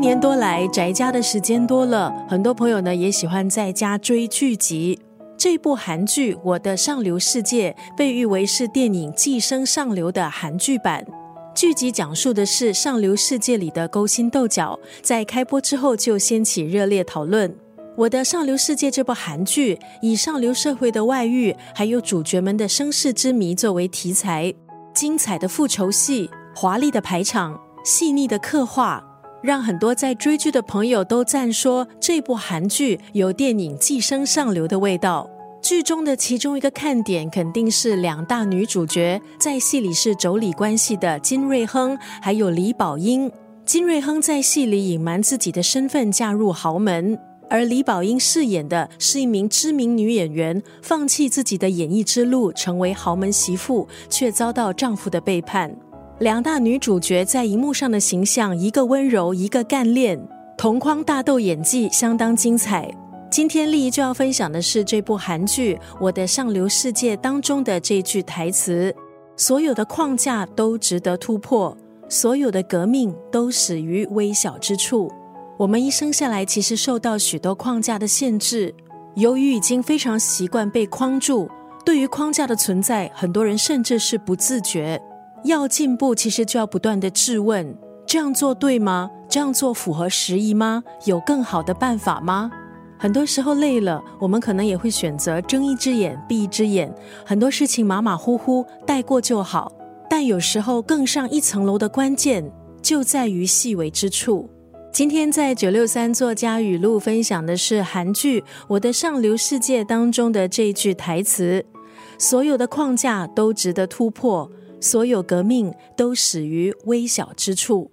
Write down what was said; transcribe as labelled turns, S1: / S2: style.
S1: 一年多来宅家的时间多了，很多朋友呢也喜欢在家追剧集。这部韩剧《我的上流世界》被誉为是电影《寄生上流》的韩剧版。剧集讲述的是上流世界里的勾心斗角，在开播之后就掀起热烈讨论。《我的上流世界》这部韩剧以上流社会的外遇，还有主角们的身世之谜作为题材，精彩的复仇戏、华丽的排场、细腻的刻画。让很多在追剧的朋友都赞说，这部韩剧有电影《寄生上流》的味道。剧中的其中一个看点，肯定是两大女主角在戏里是妯娌关系的金瑞亨还有李宝英。金瑞亨在戏里隐瞒自己的身份，嫁入豪门；而李宝英饰演的是一名知名女演员，放弃自己的演艺之路，成为豪门媳妇，却遭到丈夫的背叛。两大女主角在荧幕上的形象，一个温柔，一个干练，同框大斗，演技相当精彩。今天丽姨就要分享的是这部韩剧《我的上流世界》当中的这句台词：所有的框架都值得突破，所有的革命都始于微小之处。我们一生下来其实受到许多框架的限制，由于已经非常习惯被框住，对于框架的存在，很多人甚至是不自觉。要进步，其实就要不断的质问：这样做对吗？这样做符合时宜吗？有更好的办法吗？很多时候累了，我们可能也会选择睁一只眼闭一只眼，很多事情马马虎虎带过就好。但有时候更上一层楼的关键，就在于细微之处。今天在九六三作家语录分享的是韩剧《我的上流世界》当中的这句台词：所有的框架都值得突破。所有革命都始于微小之处。